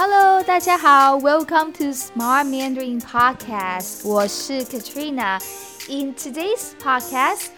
Hello，大家好，Welcome to Smart Mandarin Podcast。我是 Katrina。In today's podcast,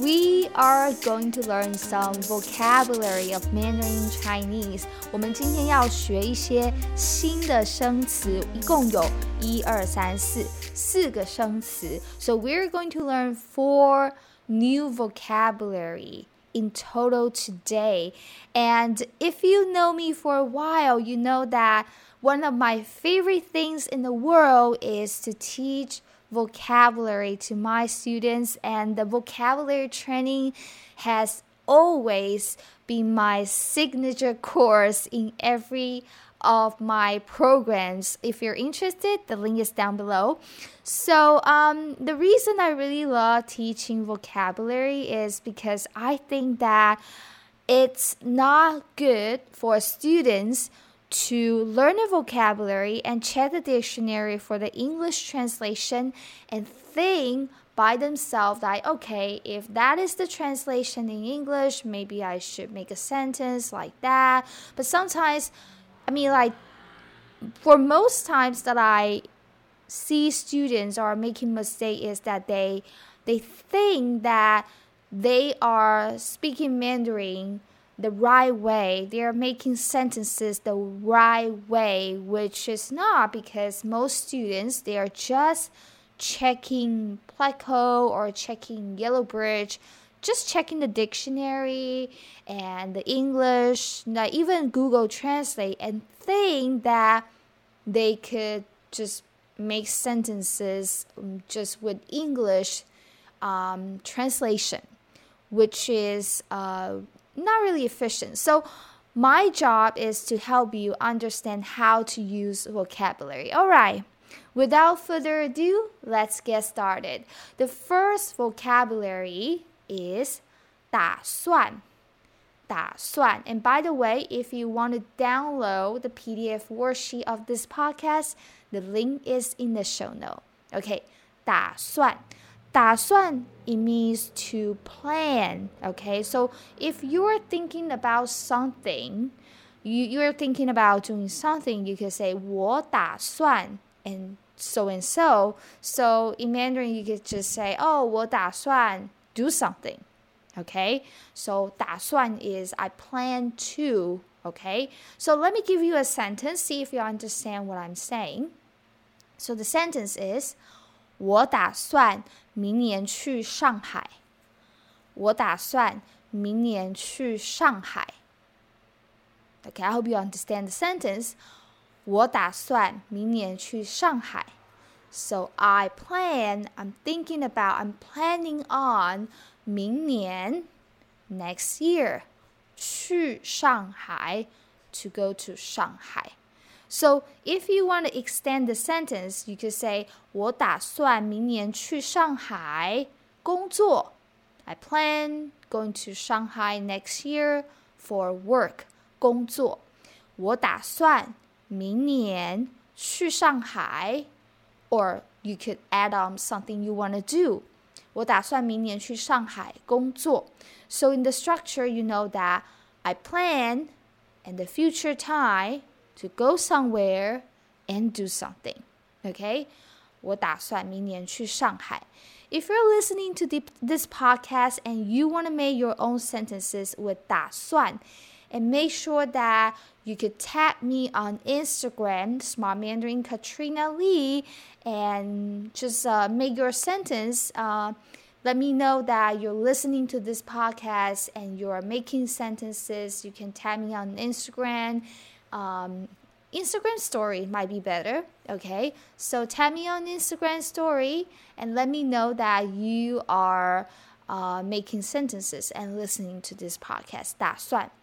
we are going to learn some vocabulary of Mandarin Chinese。我们今天要学一些新的生词，一共有一二三四四个生词。So we're going to learn four new vocabulary In total today. And if you know me for a while, you know that one of my favorite things in the world is to teach vocabulary to my students, and the vocabulary training has always been my signature course in every of my programs. If you're interested, the link is down below. So, um, the reason I really love teaching vocabulary is because I think that it's not good for students to learn a vocabulary and check the dictionary for the English translation and think by themselves that okay, if that is the translation in English, maybe I should make a sentence like that. But sometimes I mean, like, for most times that I see students are making mistake is that they they think that they are speaking Mandarin the right way. They are making sentences the right way, which is not because most students they are just checking Pleco or checking Yellow Bridge just checking the dictionary and the English, not even Google Translate, and think that they could just make sentences um, just with English um, translation, which is uh, not really efficient. So, my job is to help you understand how to use vocabulary. All right. Without further ado, let's get started. The first vocabulary is 打算。打算. And by the way, if you want to download the PDF worksheet of this podcast, the link is in the show note. Okay, 打算.打算 it means to plan. Okay, so if you're thinking about something, you, you're thinking about doing something, you can say 我打算 and so and so. So in Mandarin, you could just say, oh, 我打算 do something. Okay, so 打算 is I plan to. Okay, so let me give you a sentence, see if you understand what I'm saying. So the sentence is 我打算明年去上海。我打算明年去上海。Okay, I hope you understand the sentence. 我打算明年去上海。 so I plan, I'm thinking about, I'm planning on 明年 next year 去上海 to go to Shanghai. So if you want to extend the sentence, you could say 我打算明年去上海工作. I plan going to Shanghai next year for work 工作。我打算明年去上海 or you could add on something you want to do. 我打算明年去上海工作. So in the structure, you know that I plan in the future time to go somewhere and do something. Okay? 我打算明年去上海. If you're listening to this podcast and you want to make your own sentences with 打算, and make sure that you could tag me on Instagram, Smart Mandarin Katrina Lee, and just uh, make your sentence. Uh, let me know that you're listening to this podcast and you're making sentences. You can tag me on Instagram. Um, Instagram story might be better. Okay, so tag me on Instagram story and let me know that you are uh, making sentences and listening to this podcast. That's 打算。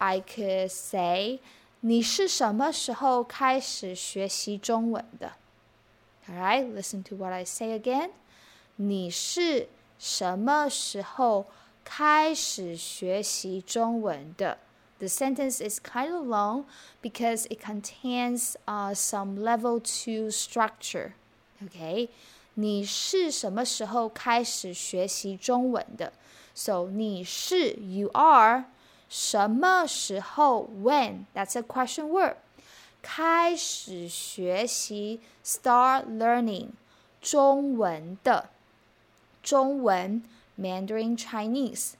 I could say 你是什么时候开始学习中文的？All right, listen to what I say again. 你是什么时候开始学习中文的？The sentence is kind of long because it contains uh, some level two structure. Okay, 你是什么时候开始学习中文的？So 你是 you are 什么时候 when that's a question word 开始学习 start learning 中文的中文 Mandarin Chinese.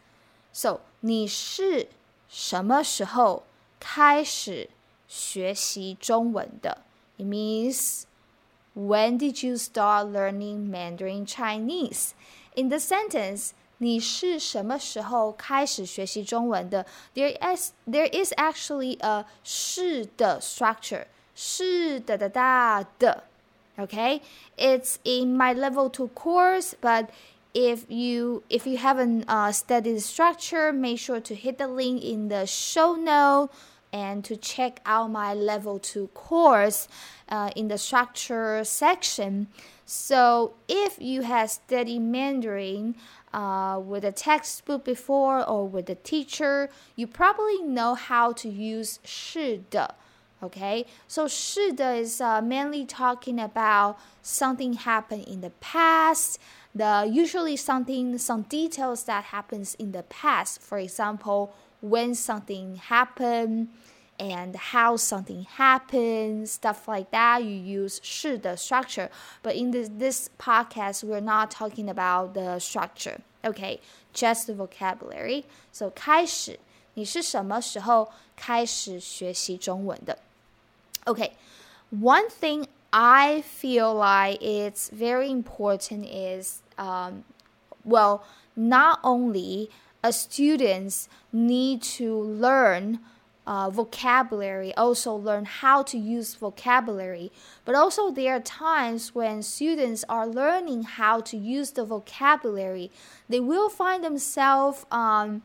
So 你是什么时候开始学习中文的？It means when did you start learning Mandarin Chinese? In the sentence, 你是什么时候开始学习中文的？There is there is actually a 是的 structure. 是的的哒的. Okay, it's in my level two course, but if you if you haven't uh, studied the structure, make sure to hit the link in the show note and to check out my level 2 course uh, in the structure section. So, if you have studied Mandarin uh, with a textbook before or with a teacher, you probably know how to use 是的. Okay, so 是的 is uh, mainly talking about something happened in the past the usually something some details that happens in the past for example when something happened and how something happened, stuff like that. You use 是 the structure. But in this, this podcast, we're not talking about the structure. Okay, just the vocabulary. So 开始，你是什么时候开始学习中文的？Okay, one thing I feel like it's very important is, um, well, not only a students need to learn uh, vocabulary, also learn how to use vocabulary. But also, there are times when students are learning how to use the vocabulary, they will find themselves um,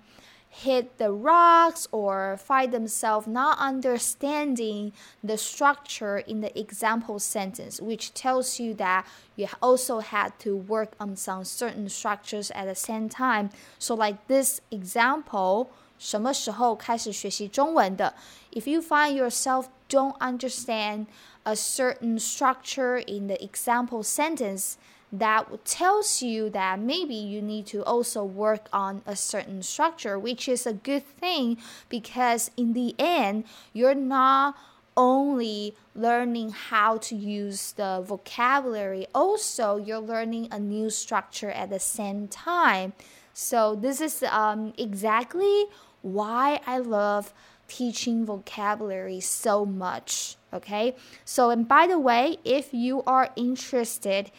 hit the rocks or find themselves not understanding the structure in the example sentence, which tells you that you also had to work on some certain structures at the same time. So, like this example, 什么时候开始学习中文的？If you find yourself don't understand a certain structure in the example sentence, that tells you that maybe you need to also work on a certain structure, which is a good thing because in the end, you're not only learning how to use the vocabulary, also, you're learning a new structure at the same time. So, this is um, exactly why I love teaching vocabulary so much. Okay, so and by the way, if you are interested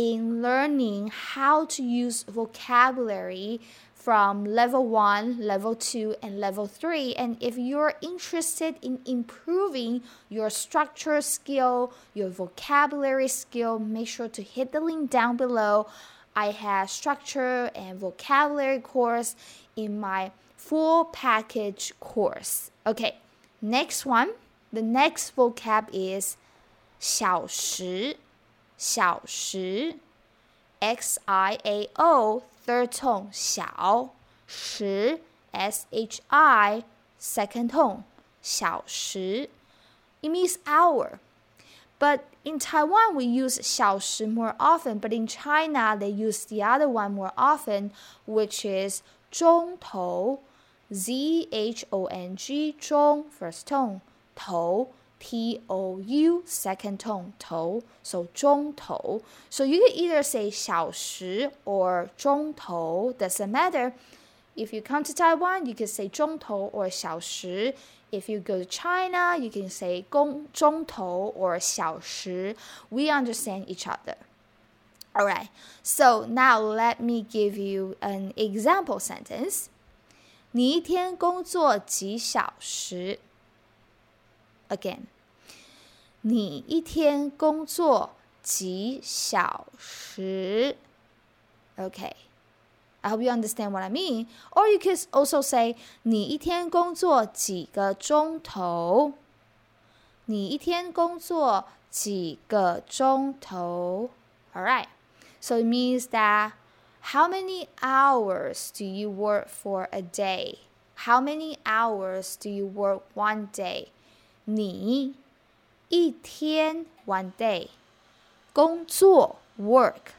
in learning how to use vocabulary from level 1, level 2, and level 3. And if you're interested in improving your structure skill, your vocabulary skill, make sure to hit the link down below. I have structure and vocabulary course in my full package course. Okay, next one. The next vocab is 小时,小时，x i a o third tone 小，时 s h i second tone 小时。It means hour, but in Taiwan we use 小时 more often. But in China they use the other one more often, which is 钟头 z h o n g 中 first tone 头。T O U second tone to so 钟头。So you can either say 小时 or 钟头。Doesn't matter. If you come to Taiwan you can say 钟头 or 小时。If you go to China you can say 公中头 or 小时。We understand each other. All right. So now let me give you an example sentence. 你一天工作几小时？？Again，你一天工作几小时？Okay. I hope you understand what I mean. Or you can also say 你一天工作几个钟头 你一天工作几个钟头？All right. So it means that how many hours do you work for a day? How many hours do you work one day? 你一天 one day 工作 work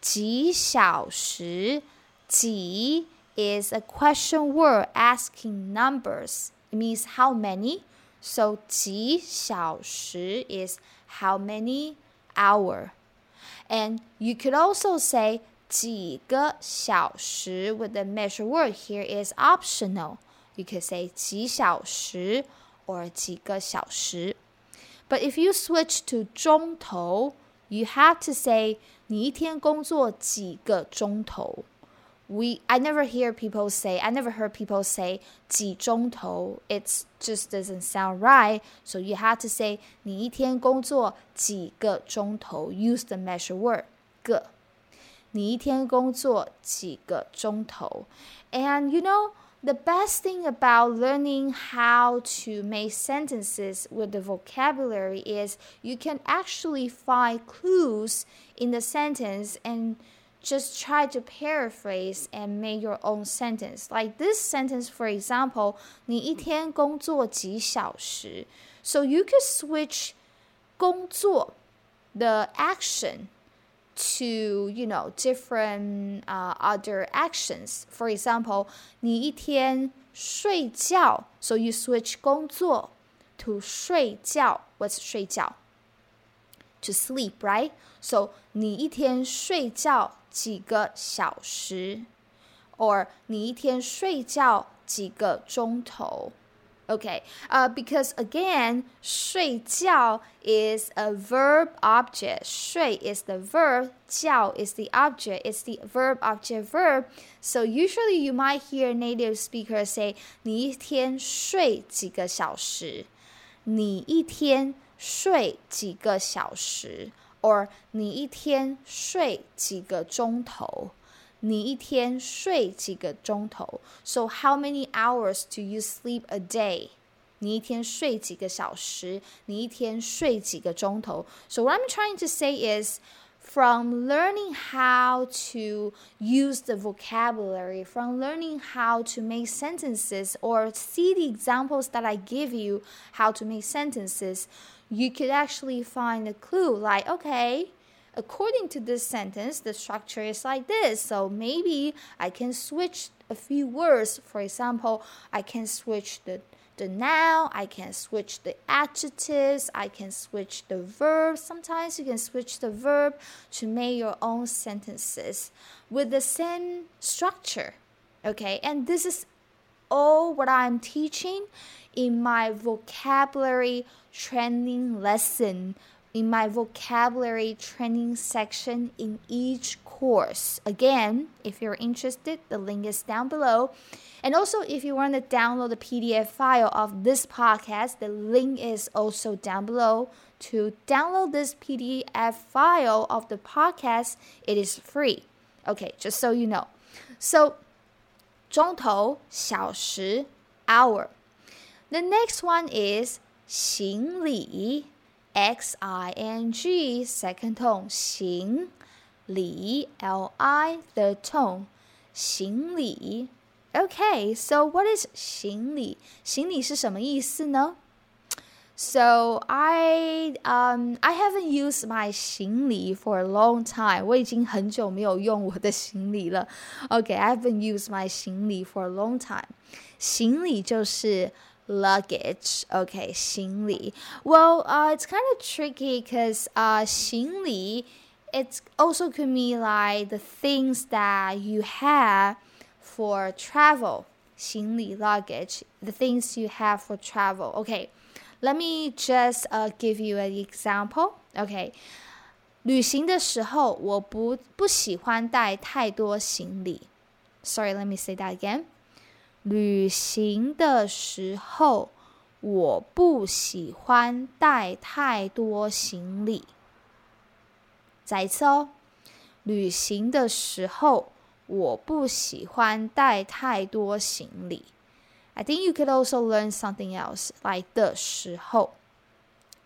几小时几 is a question word asking numbers. It means how many. So 几小时 is how many hour. And you could also say 几个小时 with the measure word here is optional. You could say 几小时 or 几个小时. But if you switch to 钟头, you have to say 你一天工作几个钟头。we I never hear people say I never heard people say 几钟头 it just doesn't sound right so you have to say 你一天工作几个钟头 use the measure word 个你一天工作几个钟头 and you know the best thing about learning how to make sentences with the vocabulary is you can actually find clues in the sentence and just try to paraphrase and make your own sentence. Like this sentence, for example, 你一天工作几小时? So you could switch 工作 the action to you know different uh, other actions. For example, 你一天睡觉, so you switch 工作 to 睡觉. What's 睡觉? To sleep, right? So 你一天睡觉几个小时，or 你一天睡觉几个钟头 ？Okay, uh, because again, 睡觉 is a verb object. 睡 is the verb, 觉 is the object. It's the verb object verb. So usually you might hear native speakers say 你一天睡几个小时？你一天睡几个小时？or 你一天睡几个钟头？ 你一天睡几个钟头？So how many hours do you sleep a day? 你一天睡几个小时？你一天睡几个钟头？So what I'm trying to say is from learning how to use the vocabulary, from learning how to make sentences or see the examples that I give you how to make sentences, you could actually find a clue like, okay, according to this sentence, the structure is like this. So maybe I can switch a few words. For example, I can switch the the noun, I can switch the adjectives, I can switch the verb. Sometimes you can switch the verb to make your own sentences with the same structure. Okay, and this is all what I'm teaching in my vocabulary training lesson, in my vocabulary training section in each course. Again, if you're interested, the link is down below. And also, if you want to download the PDF file of this podcast, the link is also down below. To download this PDF file of the podcast, it is free. Okay, just so you know. So, 钟头小时 hour. The next one is 行李 X I N G second tone 行李 L I third tone 行李 Okay, so what is 行李？行李是什么意思呢？so I um I haven't used my 行李 for a long time. 我已经很久没有用我的行李了。Okay, I haven't used my 行李 for a long time. 行李就是 luggage. Okay, 行李. Well, uh, it's kind of tricky because uh, 行李 it also could mean like the things that you have for travel. 行李 luggage, the things you have for travel. Okay. Let me just uh give you an example. OK，旅行的时候我不不喜欢带太多行李。Sorry, let me say that again. 旅行的时候我不喜欢带太多行李。再一次哦，旅行的时候我不喜欢带太多行李。I think you could also learn something else like 的时候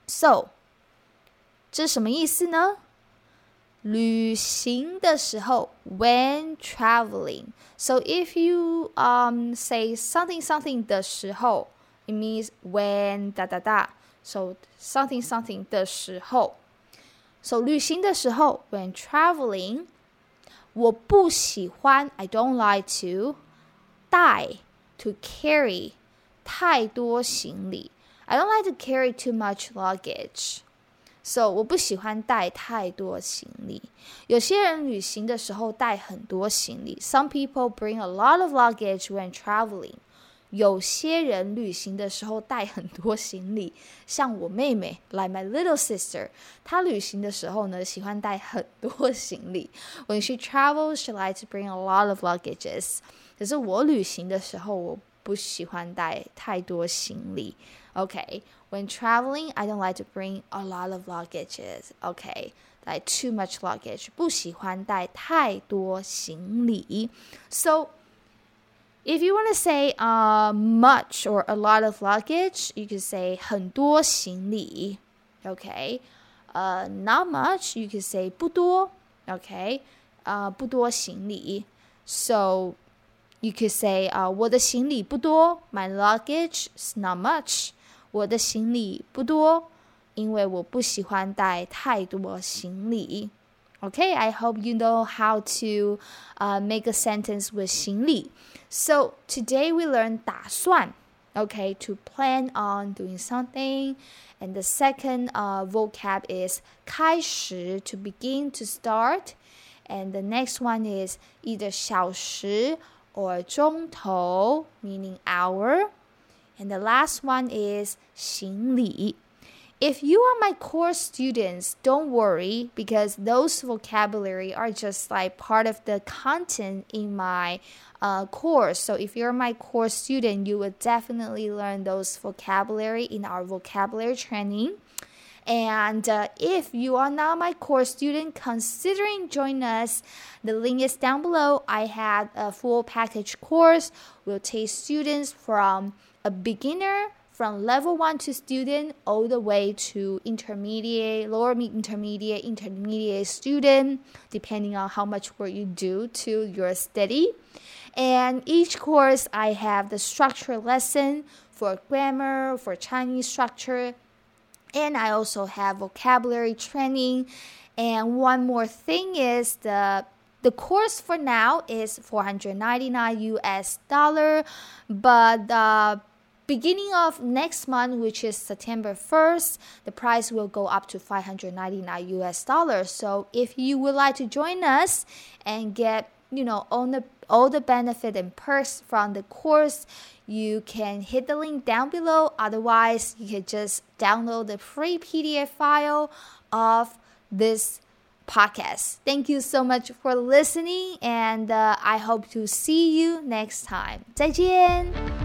So，这什么意思呢？旅行的时候，when traveling. So if you um say something something 的时候，it means when 哒哒哒。So something something 的时候，so 旅行的时候，when traveling，我不喜欢，I don't like to 带 to carry 太多行李。I don't like to carry too much luggage. So 我不喜欢带太多行李。有些人旅行的时候带很多行李。Some people bring a lot of luggage when traveling. 有些人旅行的时候带很多行李，像我妹妹，like my little sister，她旅行的时候呢，喜欢带很多行李。When she travels, she likes to bring a lot of luggages。可是我旅行的时候，我不喜欢带太多行李。 Okay, when traveling, I don't like to bring a lot of luggages. Okay, like too much luggage，不喜欢带太多行李。So if you want to say uh, much or a lot of luggage, you could say 很多行李. Okay. Uh, not much, you could say 不多. Okay. Uh, 不多行李. So you could say uh, 我的行李不多. My luggage is not much. 我的行李不多，因为我不喜欢带太多行李。Okay, I hope you know how to uh, make a sentence with 行李. So today we learn 打算. Okay, to plan on doing something. And the second uh, vocab is 开始, to begin, to start. And the next one is either 小时 or 钟头, meaning hour. And the last one is 行李 if you are my course students, don't worry because those vocabulary are just like part of the content in my uh, course. So if you're my course student, you will definitely learn those vocabulary in our vocabulary training. And uh, if you are not my course student, considering join us, the link is down below. I had a full package course. We'll take students from a beginner from level one to student all the way to intermediate, lower intermediate, intermediate student, depending on how much work you do to your study. And each course, I have the structure lesson for grammar, for Chinese structure, and I also have vocabulary training. And one more thing is the the course for now is 499 US dollar, but the beginning of next month, which is September 1st, the price will go up to 599 US dollars. So if you would like to join us and get, you know, on the all the benefit and perks from the course, you can hit the link down below. Otherwise, you can just download the free PDF file of this podcast. Thank you so much for listening, and uh, I hope to see you next time. 再见。